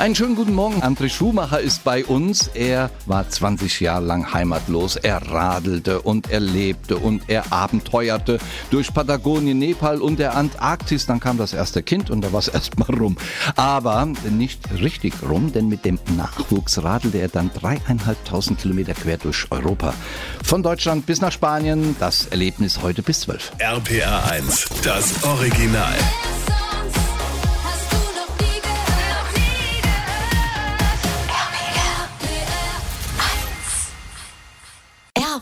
Einen schönen guten Morgen. André Schumacher ist bei uns. Er war 20 Jahre lang heimatlos. Er radelte und er lebte und er abenteuerte durch Patagonien, Nepal und der Antarktis. Dann kam das erste Kind und da war es erstmal rum. Aber nicht richtig rum, denn mit dem Nachwuchs radelte er dann dreieinhalbtausend Kilometer quer durch Europa. Von Deutschland bis nach Spanien. Das Erlebnis heute bis zwölf. RPR 1, das Original.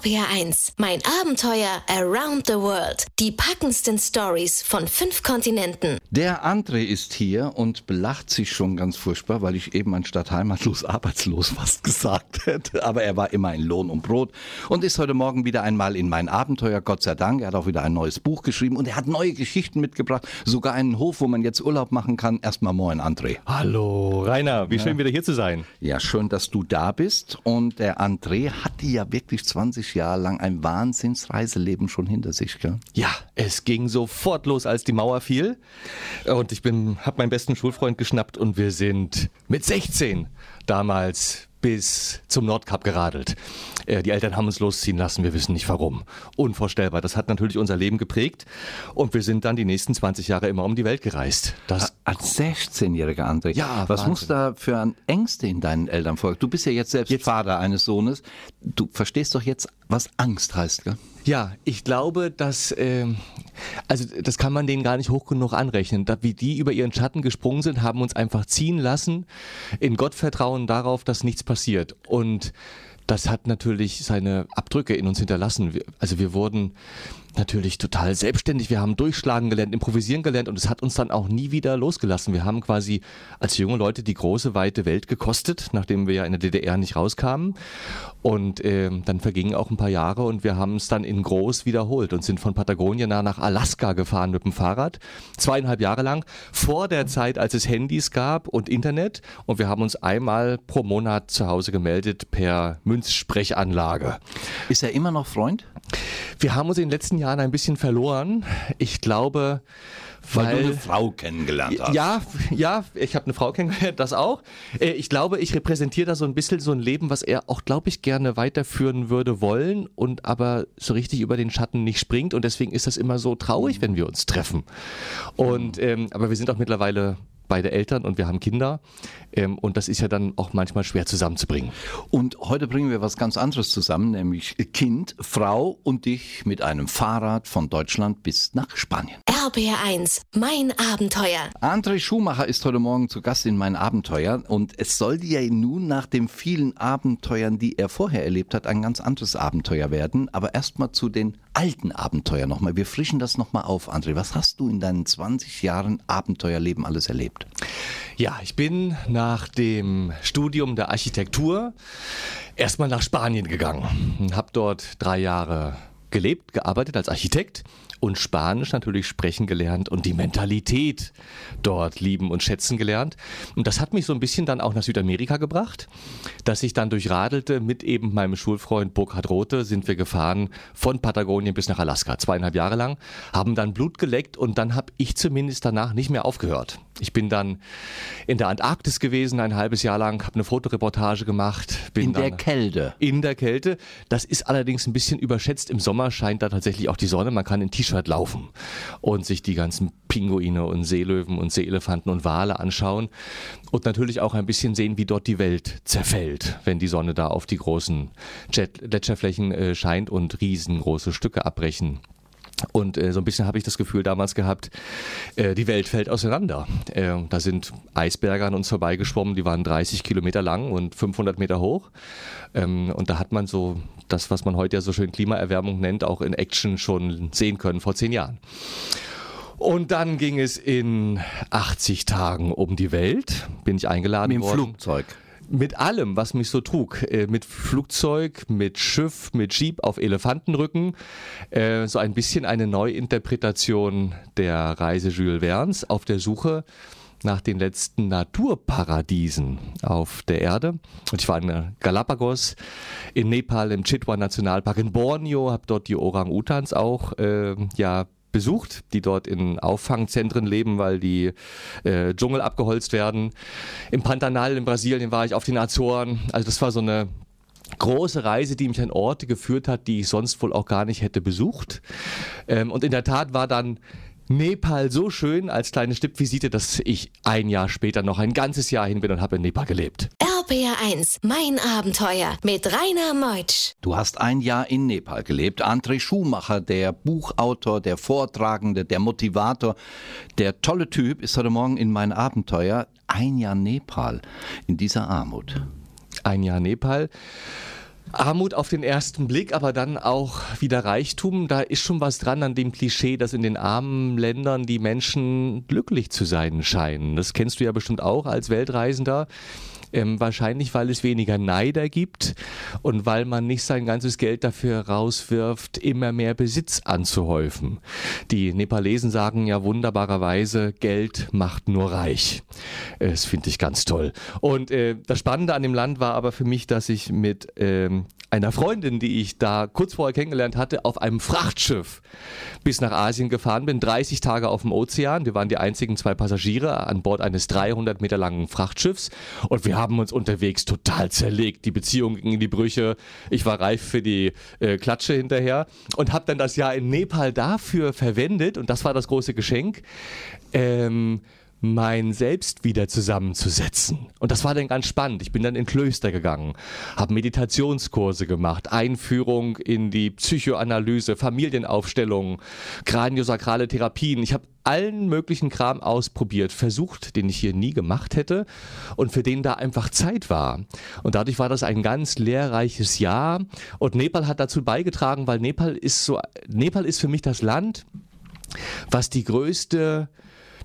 RPR1, mein Abenteuer Around the World. Die packendsten Stories von fünf Kontinenten. Der André ist hier und belacht sich schon ganz furchtbar, weil ich eben anstatt heimatlos arbeitslos fast gesagt hätte. Aber er war immer in Lohn und Brot und ist heute Morgen wieder einmal in mein Abenteuer, Gott sei Dank. Er hat auch wieder ein neues Buch geschrieben und er hat neue Geschichten mitgebracht. Sogar einen Hof, wo man jetzt Urlaub machen kann. Erstmal moin, André. Hallo, Rainer, wie ja. schön wieder hier zu sein. Ja, schön, dass du da bist. Und der André hatte ja wirklich 20 20 Jahre lang ein Wahnsinnsreiseleben schon hinter sich, gell? Ja, es ging sofort los, als die Mauer fiel. Und ich bin, hab meinen besten Schulfreund geschnappt und wir sind mit 16 damals bis zum Nordkap geradelt. Äh, die Eltern haben uns losziehen lassen, wir wissen nicht warum. Unvorstellbar. Das hat natürlich unser Leben geprägt und wir sind dann die nächsten 20 Jahre immer um die Welt gereist. Das Als 16-jähriger André. Ja, Was Wahnsinn. muss da für Ängste in deinen Eltern folgen? Du bist ja jetzt selbst jetzt. Vater eines Sohnes. Du verstehst doch jetzt, was Angst heißt, gell? Ja, ich glaube, dass, äh, also das kann man denen gar nicht hoch genug anrechnen. Da, wie die über ihren Schatten gesprungen sind, haben uns einfach ziehen lassen, in Gottvertrauen darauf, dass nichts passiert. Und das hat natürlich seine Abdrücke in uns hinterlassen. Also wir wurden natürlich total selbstständig. Wir haben durchschlagen gelernt, improvisieren gelernt und es hat uns dann auch nie wieder losgelassen. Wir haben quasi als junge Leute die große, weite Welt gekostet, nachdem wir ja in der DDR nicht rauskamen. Und äh, dann vergingen auch ein paar Jahre und wir haben es dann in groß wiederholt und sind von Patagonien nach Alaska gefahren mit dem Fahrrad. Zweieinhalb Jahre lang, vor der Zeit, als es Handys gab und Internet. Und wir haben uns einmal pro Monat zu Hause gemeldet per Münzsprechanlage. Ist er immer noch Freund? Wir haben uns in den letzten Jahren ein bisschen verloren. Ich glaube, weil, weil, du eine Frau kennengelernt hast. Ja, ja, ich habe eine Frau kennengelernt, das auch. Äh, ich glaube, ich repräsentiere da so ein bisschen so ein Leben, was er auch, glaube ich, gerne weiterführen würde wollen und aber so richtig über den Schatten nicht springt. Und deswegen ist das immer so traurig, wenn wir uns treffen. Und ähm, aber wir sind auch mittlerweile beide Eltern und wir haben Kinder. Ähm, und das ist ja dann auch manchmal schwer zusammenzubringen. Und heute bringen wir was ganz anderes zusammen, nämlich Kind, Frau und dich mit einem Fahrrad von Deutschland bis nach Spanien. RBR1, mein Abenteuer. André Schumacher ist heute Morgen zu Gast in mein Abenteuer und es soll ja nun nach den vielen Abenteuern, die er vorher erlebt hat, ein ganz anderes Abenteuer werden. Aber erstmal zu den alten Abenteuern nochmal. Wir frischen das nochmal auf, André. Was hast du in deinen 20 Jahren Abenteuerleben alles erlebt? Ja, ich bin nach dem Studium der Architektur erstmal nach Spanien gegangen. Habe dort drei Jahre gelebt, gearbeitet als Architekt und Spanisch natürlich sprechen gelernt und die Mentalität dort lieben und schätzen gelernt. Und das hat mich so ein bisschen dann auch nach Südamerika gebracht, dass ich dann durchradelte mit eben meinem Schulfreund Burkhard Rote sind wir gefahren von Patagonien bis nach Alaska, zweieinhalb Jahre lang, haben dann Blut geleckt und dann habe ich zumindest danach nicht mehr aufgehört. Ich bin dann in der Antarktis gewesen, ein halbes Jahr lang, habe eine Fotoreportage gemacht. in der Kälte? In der Kälte. Das ist allerdings ein bisschen überschätzt. Im Sommer scheint da tatsächlich auch die Sonne. Man kann in T-Shirt laufen und sich die ganzen Pinguine und Seelöwen und Seeelefanten und Wale anschauen und natürlich auch ein bisschen sehen, wie dort die Welt zerfällt, wenn die Sonne da auf die großen Gletscherflächen äh, scheint und riesengroße Stücke abbrechen. Und äh, so ein bisschen habe ich das Gefühl damals gehabt, äh, die Welt fällt auseinander. Äh, da sind Eisberge an uns vorbeigeschwommen, die waren 30 Kilometer lang und 500 Meter hoch. Ähm, und da hat man so das, was man heute ja so schön Klimaerwärmung nennt, auch in Action schon sehen können vor zehn Jahren. Und dann ging es in 80 Tagen um die Welt, bin ich eingeladen Mit dem worden. Flugzeug mit allem, was mich so trug. Äh, mit Flugzeug, mit Schiff, mit Jeep auf Elefantenrücken. Äh, so ein bisschen eine Neuinterpretation der Reise Jules Verne's auf der Suche nach den letzten Naturparadiesen auf der Erde. Und ich war in Galapagos, in Nepal, im Chitwan Nationalpark, in Borneo, habe dort die Orang-Utans auch äh, ja besucht, die dort in Auffangzentren leben, weil die äh, Dschungel abgeholzt werden. Im Pantanal in Brasilien war ich auf den Azoren. Also das war so eine große Reise, die mich an Orte geführt hat, die ich sonst wohl auch gar nicht hätte besucht. Ähm, und in der Tat war dann Nepal so schön als kleine Stippvisite, dass ich ein Jahr später noch ein ganzes Jahr hin bin und habe in Nepal gelebt. RPR1, mein Abenteuer mit Rainer Meutsch. Du hast ein Jahr in Nepal gelebt. André Schumacher, der Buchautor, der Vortragende, der Motivator, der tolle Typ, ist heute Morgen in mein Abenteuer. Ein Jahr Nepal in dieser Armut. Ein Jahr Nepal. Armut auf den ersten Blick, aber dann auch wieder Reichtum. Da ist schon was dran an dem Klischee, dass in den armen Ländern die Menschen glücklich zu sein scheinen. Das kennst du ja bestimmt auch als Weltreisender. Ähm, wahrscheinlich, weil es weniger Neider gibt und weil man nicht sein ganzes Geld dafür rauswirft, immer mehr Besitz anzuhäufen. Die Nepalesen sagen ja wunderbarerweise, Geld macht nur reich. Das finde ich ganz toll. Und äh, das Spannende an dem Land war aber für mich, dass ich mit ähm, einer Freundin, die ich da kurz vorher kennengelernt hatte, auf einem Frachtschiff bis nach Asien gefahren bin. 30 Tage auf dem Ozean. Wir waren die einzigen zwei Passagiere an Bord eines 300 Meter langen Frachtschiffs. Und wir haben uns unterwegs total zerlegt. Die Beziehung ging in die Brüche. Ich war reif für die äh, Klatsche hinterher und habe dann das Jahr in Nepal dafür verwendet. Und das war das große Geschenk. Ähm, mein Selbst wieder zusammenzusetzen. Und das war dann ganz spannend. Ich bin dann in Klöster gegangen, habe Meditationskurse gemacht, Einführung in die Psychoanalyse, Familienaufstellung, kraniosakrale Therapien. Ich habe allen möglichen Kram ausprobiert, versucht, den ich hier nie gemacht hätte und für den da einfach Zeit war. Und dadurch war das ein ganz lehrreiches Jahr. Und Nepal hat dazu beigetragen, weil Nepal ist so, Nepal ist für mich das Land, was die größte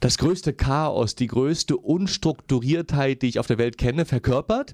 das größte Chaos, die größte Unstrukturiertheit, die ich auf der Welt kenne, verkörpert.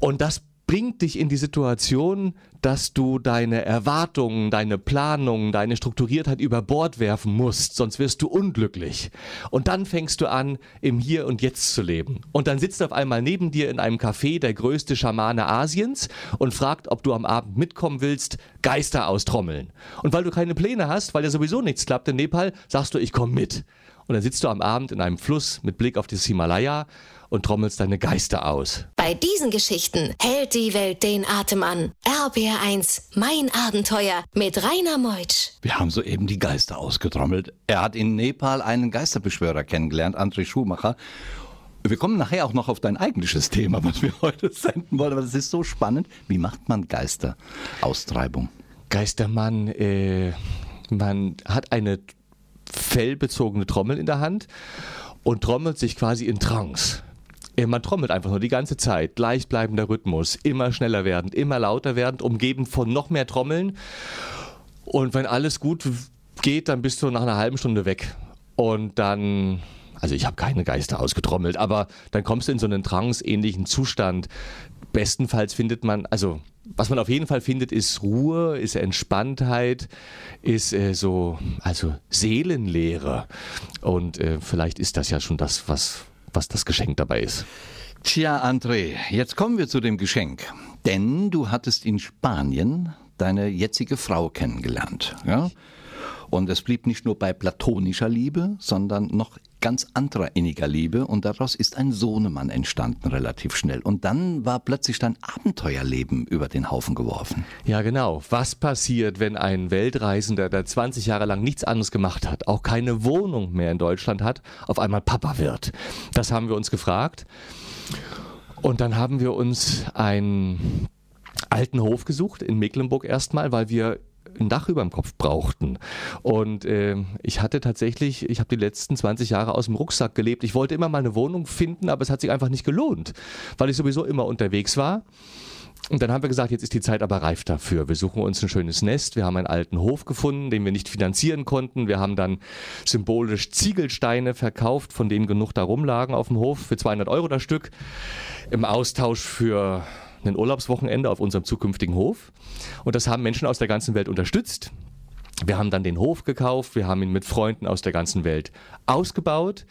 Und das bringt dich in die Situation, dass du deine Erwartungen, deine Planungen, deine Strukturiertheit über Bord werfen musst, sonst wirst du unglücklich. Und dann fängst du an, im Hier und Jetzt zu leben. Und dann sitzt auf einmal neben dir in einem Café der größte Schamane Asiens und fragt, ob du am Abend mitkommen willst, Geister austrommeln. Und weil du keine Pläne hast, weil ja sowieso nichts klappt in Nepal, sagst du, ich komme mit. Und dann sitzt du am Abend in einem Fluss mit Blick auf das Himalaya und trommelst deine Geister aus. Bei diesen Geschichten hält die Welt den Atem an. RBR1, mein Abenteuer mit Rainer Meutsch. Wir haben soeben die Geister ausgetrommelt. Er hat in Nepal einen Geisterbeschwörer kennengelernt, André Schumacher. Wir kommen nachher auch noch auf dein eigentliches Thema, was wir heute senden wollen, aber das ist so spannend. Wie macht man Geisteraustreibung? Geistermann, äh, man hat eine fellbezogene Trommel in der Hand und trommelt sich quasi in Trance. Man trommelt einfach nur die ganze Zeit, gleichbleibender Rhythmus, immer schneller werdend, immer lauter werdend, umgeben von noch mehr Trommeln. Und wenn alles gut geht, dann bist du nach einer halben Stunde weg. Und dann also ich habe keine Geister ausgetrommelt, aber dann kommst du in so einen trance-ähnlichen Zustand. Bestenfalls findet man, also was man auf jeden Fall findet, ist Ruhe, ist Entspanntheit, ist äh, so, also Seelenlehre. Und äh, vielleicht ist das ja schon das, was, was das Geschenk dabei ist. Tja, André, jetzt kommen wir zu dem Geschenk. Denn du hattest in Spanien deine jetzige Frau kennengelernt. Ja? Und es blieb nicht nur bei platonischer Liebe, sondern noch ganz anderer inniger Liebe und daraus ist ein Sohnemann entstanden relativ schnell. Und dann war plötzlich dein Abenteuerleben über den Haufen geworfen. Ja, genau. Was passiert, wenn ein Weltreisender, der 20 Jahre lang nichts anderes gemacht hat, auch keine Wohnung mehr in Deutschland hat, auf einmal Papa wird? Das haben wir uns gefragt. Und dann haben wir uns einen alten Hof gesucht in Mecklenburg erstmal, weil wir ein Dach über dem Kopf brauchten. Und äh, ich hatte tatsächlich, ich habe die letzten 20 Jahre aus dem Rucksack gelebt. Ich wollte immer mal eine Wohnung finden, aber es hat sich einfach nicht gelohnt, weil ich sowieso immer unterwegs war. Und dann haben wir gesagt, jetzt ist die Zeit aber reif dafür. Wir suchen uns ein schönes Nest. Wir haben einen alten Hof gefunden, den wir nicht finanzieren konnten. Wir haben dann symbolisch Ziegelsteine verkauft, von denen genug da rumlagen auf dem Hof für 200 Euro das Stück. Im Austausch für ein Urlaubswochenende auf unserem zukünftigen Hof. Und das haben Menschen aus der ganzen Welt unterstützt. Wir haben dann den Hof gekauft, wir haben ihn mit Freunden aus der ganzen Welt ausgebaut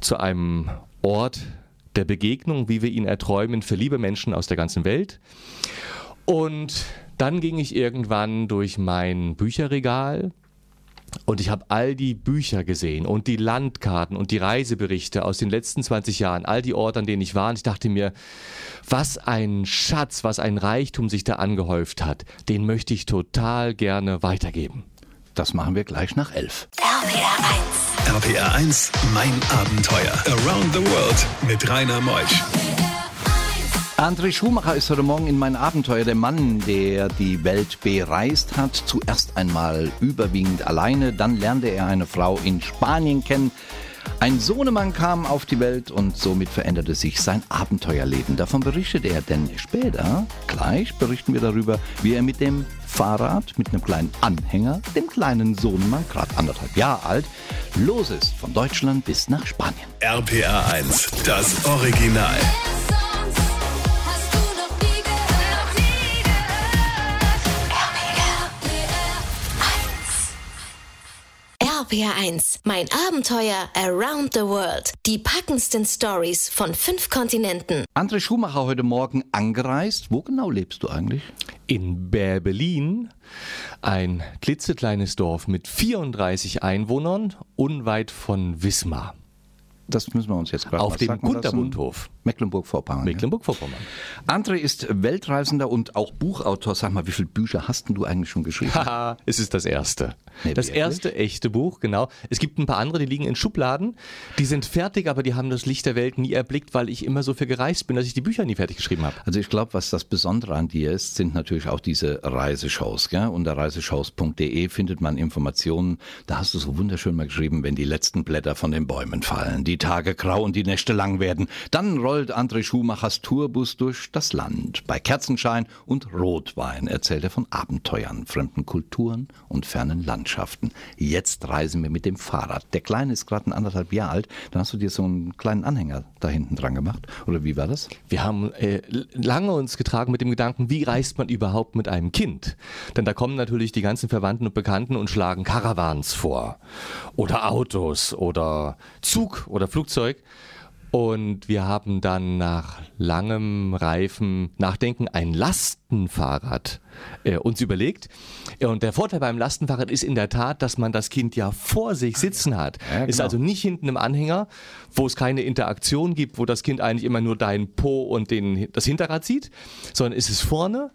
zu einem Ort der Begegnung, wie wir ihn erträumen für liebe Menschen aus der ganzen Welt. Und dann ging ich irgendwann durch mein Bücherregal Und ich habe all die Bücher gesehen und die Landkarten und die Reiseberichte aus den letzten 20 Jahren, all die Orte, an denen ich war. Und ich dachte mir, was ein Schatz, was ein Reichtum sich da angehäuft hat, den möchte ich total gerne weitergeben. Das machen wir gleich nach elf. RPR 1. RPR 1, mein Abenteuer. Around the World mit Rainer Meusch. André Schumacher ist heute Morgen in mein Abenteuer der Mann, der die Welt bereist hat. Zuerst einmal überwiegend alleine, dann lernte er eine Frau in Spanien kennen. Ein Sohnemann kam auf die Welt und somit veränderte sich sein Abenteuerleben. Davon berichtet er, denn später, gleich berichten wir darüber, wie er mit dem Fahrrad, mit einem kleinen Anhänger, dem kleinen Sohnemann, gerade anderthalb Jahre alt, los ist von Deutschland bis nach Spanien. RPR 1, das Original. RPR 1, mein Abenteuer Around the World. Die packendsten Stories von fünf Kontinenten. André Schumacher heute Morgen angereist. Wo genau lebst du eigentlich? In Bärbelin, ein klitzekleines Dorf mit 34 Einwohnern, unweit von Wismar. Das müssen wir uns jetzt gerade Auf mal dem. Kunterbundhof. Mecklenburg-Vorpommern. Mecklenburg-Vorpommern. Ja. André ist Weltreisender und auch Buchautor. Sag mal, wie viele Bücher hast denn du eigentlich schon geschrieben? Haha, es ist das erste. Nee, das wirklich? erste echte Buch, genau. Es gibt ein paar andere, die liegen in Schubladen. Die sind fertig, aber die haben das Licht der Welt nie erblickt, weil ich immer so viel gereist bin, dass ich die Bücher nie fertig geschrieben habe. Also ich glaube, was das Besondere an dir ist, sind natürlich auch diese Reiseshows. Gell? Unter reiseshows.de findet man Informationen. Da hast du so wunderschön mal geschrieben, wenn die letzten Blätter von den Bäumen fallen, die Tage grau und die Nächte lang werden. Dann rollt André Schumachers Tourbus durch das Land. Bei Kerzenschein und Rotwein erzählt er von Abenteuern, fremden Kulturen und fernen Landschaften. Jetzt reisen wir mit dem Fahrrad. Der Kleine ist gerade ein anderthalb Jahre alt. Dann hast du dir so einen kleinen Anhänger da hinten dran gemacht. Oder wie war das? Wir haben äh, lange uns getragen mit dem Gedanken, wie reist man überhaupt mit einem Kind? Denn da kommen natürlich die ganzen Verwandten und Bekannten und schlagen Caravans vor. Oder Autos oder Zug oder Flugzeug. Und wir haben dann nach langem Reifen Nachdenken ein Lastenfahrrad äh, uns überlegt. Und der Vorteil beim Lastenfahrrad ist in der Tat, dass man das Kind ja vor sich sitzen hat. Ja, Ist genau. also nicht hinten im Anhänger, wo es keine Interaktion gibt, wo das Kind eigentlich immer nur deinen Po und den, das Hinterrad sieht, sondern ist es vorne.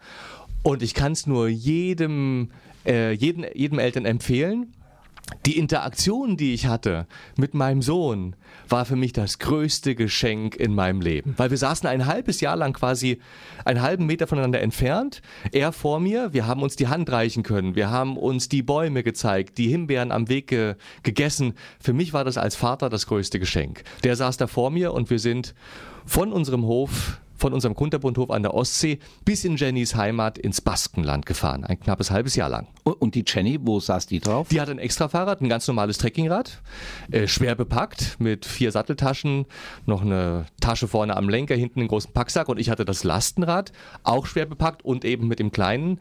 Und ich kann es nur jedem, äh, jedem, jedem Eltern empfehlen. Die Interaktion, die ich hatte mit meinem Sohn, war für mich das größte Geschenk in meinem Leben. Weil wir saßen ein halbes Jahr lang quasi einen halben Meter voneinander entfernt. Er vor mir, wir haben uns die Hand reichen können. Wir haben uns die Bäume gezeigt, die Himbeeren am Weg ge gegessen. Für mich war das als Vater das größte Geschenk. Der saß da vor mir und wir sind von unserem Hof von unserem Kunterbundhof an der Ostsee bis in Jennys Heimat ins Baskenland gefahren. Ein knappes halbes Jahr lang. Und die Jenny, wo saß die drauf? Die hat ein Extrafahrrad, ein ganz normales Trekkingrad, äh, schwer bepackt mit vier Satteltaschen, noch eine Tasche vorne am Lenker, hinten einen großen Packsack und ich hatte das Lastenrad, auch schwer bepackt und eben mit dem kleinen.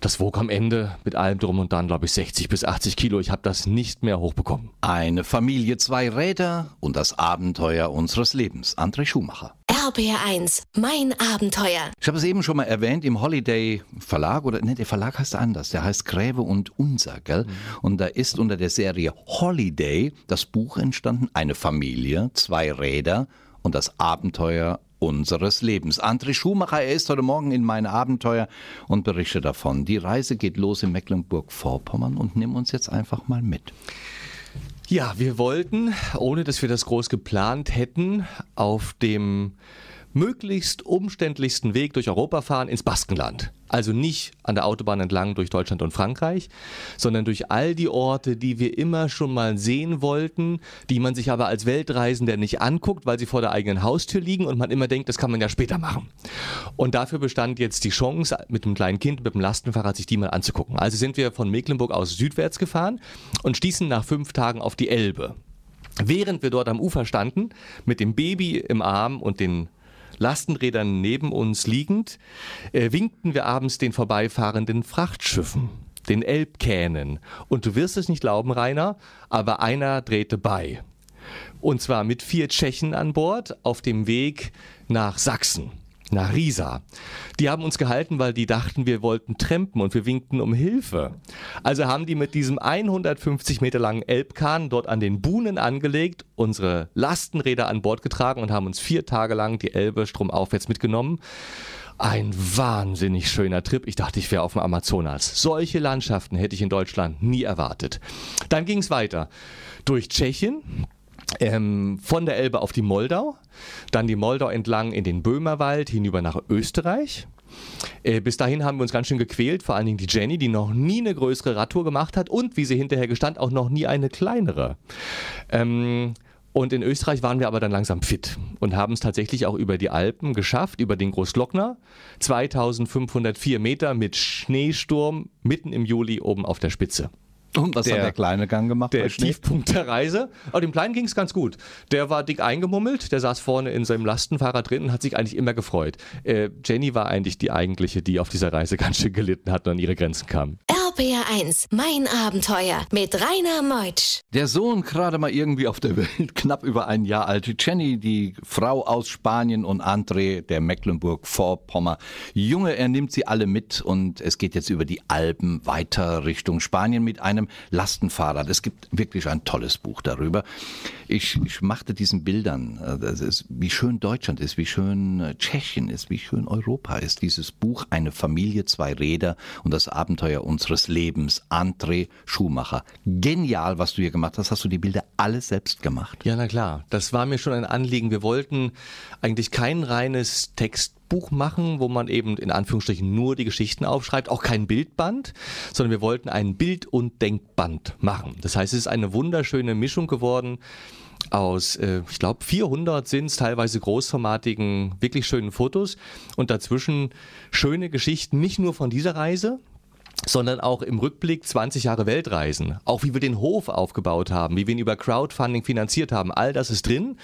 Das wog am Ende mit allem drum und dran, glaube ich, 60 bis 80 Kilo. Ich habe das nicht mehr hochbekommen. Eine Familie, zwei Räder und das Abenteuer unseres Lebens. André Schumacher. RPR 1, mein Abenteuer. Ich habe es eben schon mal erwähnt, im Holiday Verlag, oder ne, der Verlag heißt anders, der heißt Gräve und Unser, gell? Und da ist unter der Serie Holiday das Buch entstanden, eine Familie, zwei Räder und das Abenteuer unseres Lebens. André Schumacher, er ist heute Morgen in mein Abenteuer und berichtet davon. Die Reise geht los in Mecklenburg-Vorpommern und nimm uns jetzt einfach mal mit. Ja, wir wollten, ohne dass wir das groß geplant hätten, auf dem möglichst umständlichsten Weg durch Europa fahren ins Baskenland. Also nicht an der Autobahn entlang durch Deutschland und Frankreich, sondern durch all die Orte, die wir immer schon mal sehen wollten, die man sich aber als Weltreisender nicht anguckt, weil sie vor der eigenen Haustür liegen und man immer denkt, das kann man ja später machen. Und dafür bestand jetzt die Chance, mit einem kleinen Kind, mit dem Lastenfahrrad sich die mal anzugucken. Also sind wir von Mecklenburg aus südwärts gefahren und stießen nach fünf Tagen auf die Elbe. Während wir dort am Ufer standen, mit dem Baby im Arm und den Lastenrädern neben uns liegend, äh, winkten wir abends den vorbeifahrenden Frachtschiffen, den Elbkähnen. Und du wirst es nicht glauben, Rainer, aber einer drehte bei. Und zwar mit vier Tschechen an Bord auf dem Weg nach Sachsen. Nach Riesa. Die haben uns gehalten, weil die dachten, wir wollten trampen und wir winkten um Hilfe. Also haben die mit diesem 150 Meter langen Elbkahn dort an den Buhnen angelegt, unsere Lastenräder an Bord getragen und haben uns vier Tage lang die Elbe stromaufwärts mitgenommen. Ein wahnsinnig schöner Trip. Ich dachte, ich wäre auf dem Amazonas. Solche Landschaften hätte ich in Deutschland nie erwartet. Dann ging es weiter durch Tschechien. Ähm, von der Elbe auf die Moldau, dann die Moldau entlang in den Böhmerwald hinüber nach Österreich. Äh, bis dahin haben wir uns ganz schön gequält, vor allen Dingen die Jenny, die noch nie eine größere Radtour gemacht hat und, wie sie hinterher gestand, auch noch nie eine kleinere. Ähm, und in Österreich waren wir aber dann langsam fit und haben es tatsächlich auch über die Alpen geschafft, über den Großglockner. 2504 Meter mit Schneesturm mitten im Juli oben auf der Spitze. Und was der, hat der kleine Gang gemacht? Der Tiefpunkt der Reise. Aber dem Kleinen ging es ganz gut. Der war dick eingemummelt, der saß vorne in seinem Lastenfahrrad drin und hat sich eigentlich immer gefreut. Äh, Jenny war eigentlich die eigentliche, die auf dieser Reise ganz schön gelitten hat und an ihre Grenzen kam. RPR1, mein Abenteuer mit Rainer Meutsch. Der Sohn gerade mal irgendwie auf der Welt, knapp über ein Jahr alt. Jenny, die Frau aus Spanien und André, der Mecklenburg-Vorpommern. Junge, er nimmt sie alle mit und es geht jetzt über die Alpen weiter Richtung Spanien mit einem Lastenfahrrad. Es gibt wirklich ein tolles Buch darüber. Ich, ich machte diesen Bildern, äh, ist, wie schön Deutschland ist, wie schön äh, Tschechien ist, wie schön Europa ist. Dieses Buch, eine Familie, zwei Räder und das Abenteuer unseres Lebens. André Schumacher. Genial, was du hier gemacht hast. Hast du die Bilder alle selbst gemacht? Ja, na klar. Das war mir schon ein Anliegen. Wir wollten eigentlich kein reines Textbuch machen, wo man eben in Anführungsstrichen nur die Geschichten aufschreibt, auch kein Bildband, sondern wir wollten ein Bild- und Denkband machen. Das heißt, es ist eine wunderschöne Mischung geworden aus, äh, ich glaube, 400 sind es teilweise großformatigen, wirklich schönen Fotos und dazwischen schöne Geschichten, nicht nur von dieser Reise, sondern auch im Rückblick 20 Jahre Weltreisen. Auch wie wir den Hof aufgebaut haben, wie wir ihn über Crowdfunding finanziert haben. All das ist drin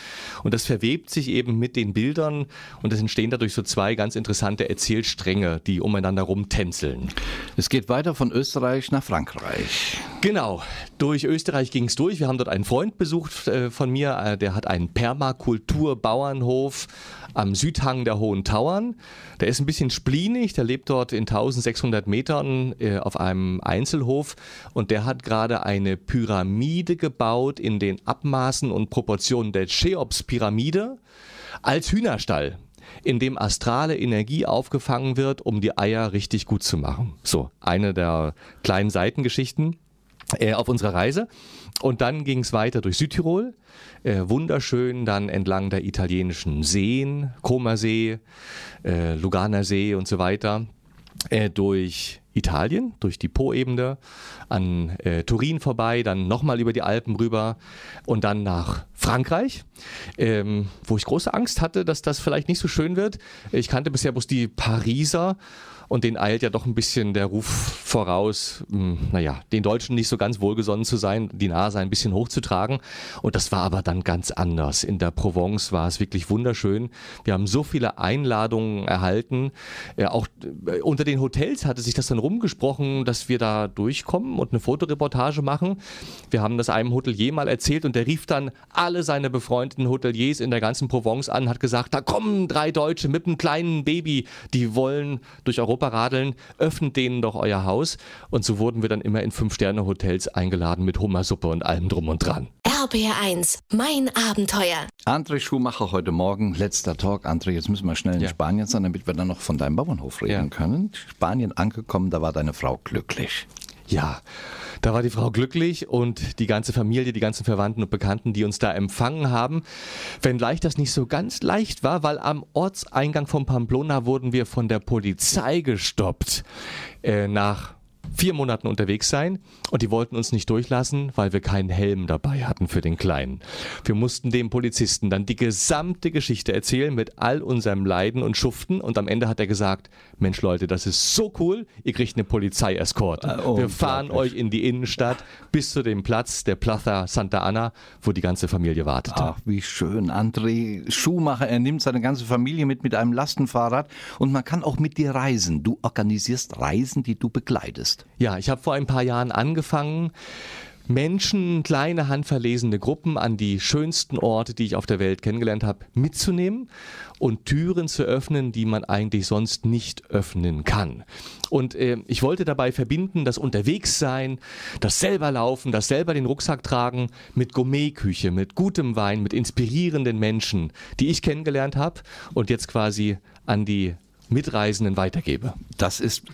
und das verwebt sich eben mit den Bildern und es entstehen dadurch so zwei ganz interessante Erzählstränge, die umeinander rumtänzeln. Es geht weiter von Österreich nach Frankreich. Genau, durch Österreich ging es durch. Wir haben dort einen Freund besucht äh, von mir, äh, der hat einen Permakulturbauernhof am Südhang der Hohen Tauern. Der ist ein bisschen spleenig, der lebt dort in 1600 Metern äh, auf einem Einzelhof und der hat gerade eine Pyramide gebaut in den Abmaßen und Proportionen der Cheops-Pyramide als Hühnerstall in dem astrale Energie aufgefangen wird, um die Eier richtig gut zu machen. So, eine der kleinen Seitengeschichten äh, auf unserer Reise. Und dann ging es weiter durch Südtirol, äh, wunderschön dann entlang der italienischen Seen, Comersee, äh, Luganer See und so weiter, äh, durch Italien, durch die Po-Ebene, an äh, Turin vorbei, dann nochmal über die Alpen rüber und dann nach Frankreich, ähm, wo ich große Angst hatte, dass das vielleicht nicht so schön wird. Ich kannte bisher bloß die Pariser und den eilt ja doch ein bisschen der Ruf voraus, mh, hm, naja, den Deutschen nicht so ganz wohlgesonnen zu sein, die Nase ein bisschen hochzutragen. Und das war aber dann ganz anders. In der Provence war es wirklich wunderschön. Wir haben so viele Einladungen erhalten. Ja, auch äh, unter den Hotels hatte sich das dann rumgesprochen, dass wir da durchkommen und eine Fotoreportage machen. Wir haben das einem Hotelier mal erzählt und der rief dann alle seine befreundeten Hoteliers in der ganzen Provence an, hat gesagt, da kommen drei Deutsche mit einem kleinen Baby, die wollen durch Europa Europa radeln, öffnet denen doch euer Haus. Und so wurden wir dann immer in Fünf-Sterne-Hotels eingeladen mit Hummersuppe und allem drum und dran. RBR1, mein Abenteuer. André Schumacher heute Morgen, letzter Talk. André, jetzt müssen wir schnell in ja. Spanien sein, damit wir dann noch von deinem Bauernhof reden ja. können. Spanien angekommen, da war deine Frau glücklich. Ja, da war die Frau glücklich und die ganze Familie, die ganzen Verwandten und Bekannten, die uns da empfangen haben. Wenngleich das nicht so ganz leicht war, weil am Ortseingang von Pamplona wurden wir von der Polizei gestoppt. Äh, nach vier Monaten unterwegs sein und die wollten uns nicht durchlassen, weil wir keinen Helm dabei hatten für den Kleinen. Wir mussten dem Polizisten dann die gesamte Geschichte erzählen mit all unserem Leiden und Schuften und am Ende hat er gesagt, Mensch Leute, das ist so cool, ihr kriegt eine Polizeieskorte. Oh, wir fahren euch in die Innenstadt bis zu dem Platz der Plaza Santa Anna, wo die ganze Familie wartete. Ach, wie schön. André Schumacher, er nimmt seine ganze Familie mit mit einem Lastenfahrrad und man kann auch mit dir reisen. Du organisierst Reisen, die du begleitest. Ja, ich habe vor ein paar Jahren angefangen Menschen, kleine handverlesene Gruppen an die schönsten Orte, die ich auf der Welt kennengelernt habe, mitzunehmen und Türen zu öffnen, die man eigentlich sonst nicht öffnen kann. Und äh, ich wollte dabei verbinden, das Unterwegssein, das selber laufen, das selber den Rucksack tragen mit Gourmetküche, mit gutem Wein, mit inspirierenden Menschen, die ich kennengelernt habe und jetzt quasi an die Mitreisenden weitergebe. Das ist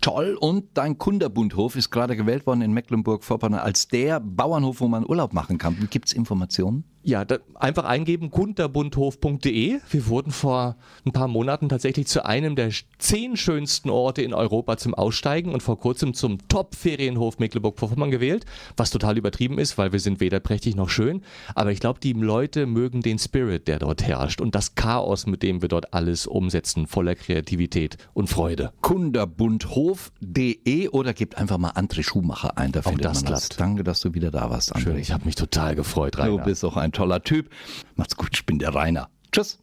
toll und dein Kunderbundhof ist gerade gewählt worden in Mecklenburg-Vorpommern als der Bauernhof, wo man Urlaub machen kann. Gibt es Informationen? Ja, da, einfach eingeben kunterbundhof.de. Wir wurden vor ein paar Monaten tatsächlich zu einem der zehn schönsten Orte in Europa zum Aussteigen und vor kurzem zum Top-Ferienhof Mecklenburg-Vorpommern gewählt, was total übertrieben ist, weil wir sind weder prächtig noch schön. Aber ich glaube, die Leute mögen den Spirit, der dort herrscht und das Chaos, mit dem wir dort alles umsetzen, voller Kreativität und Freude. Kunterbundhof.de oder gebt einfach mal André Schumacher ein, da Auch findet das man das. klappt. Danke, dass du wieder da warst, André. Schön, ich habe mich total gefreut, Rainer. Du bist auch ein toller Typ. Macht's gut, ich bin der Rainer. Tschüss.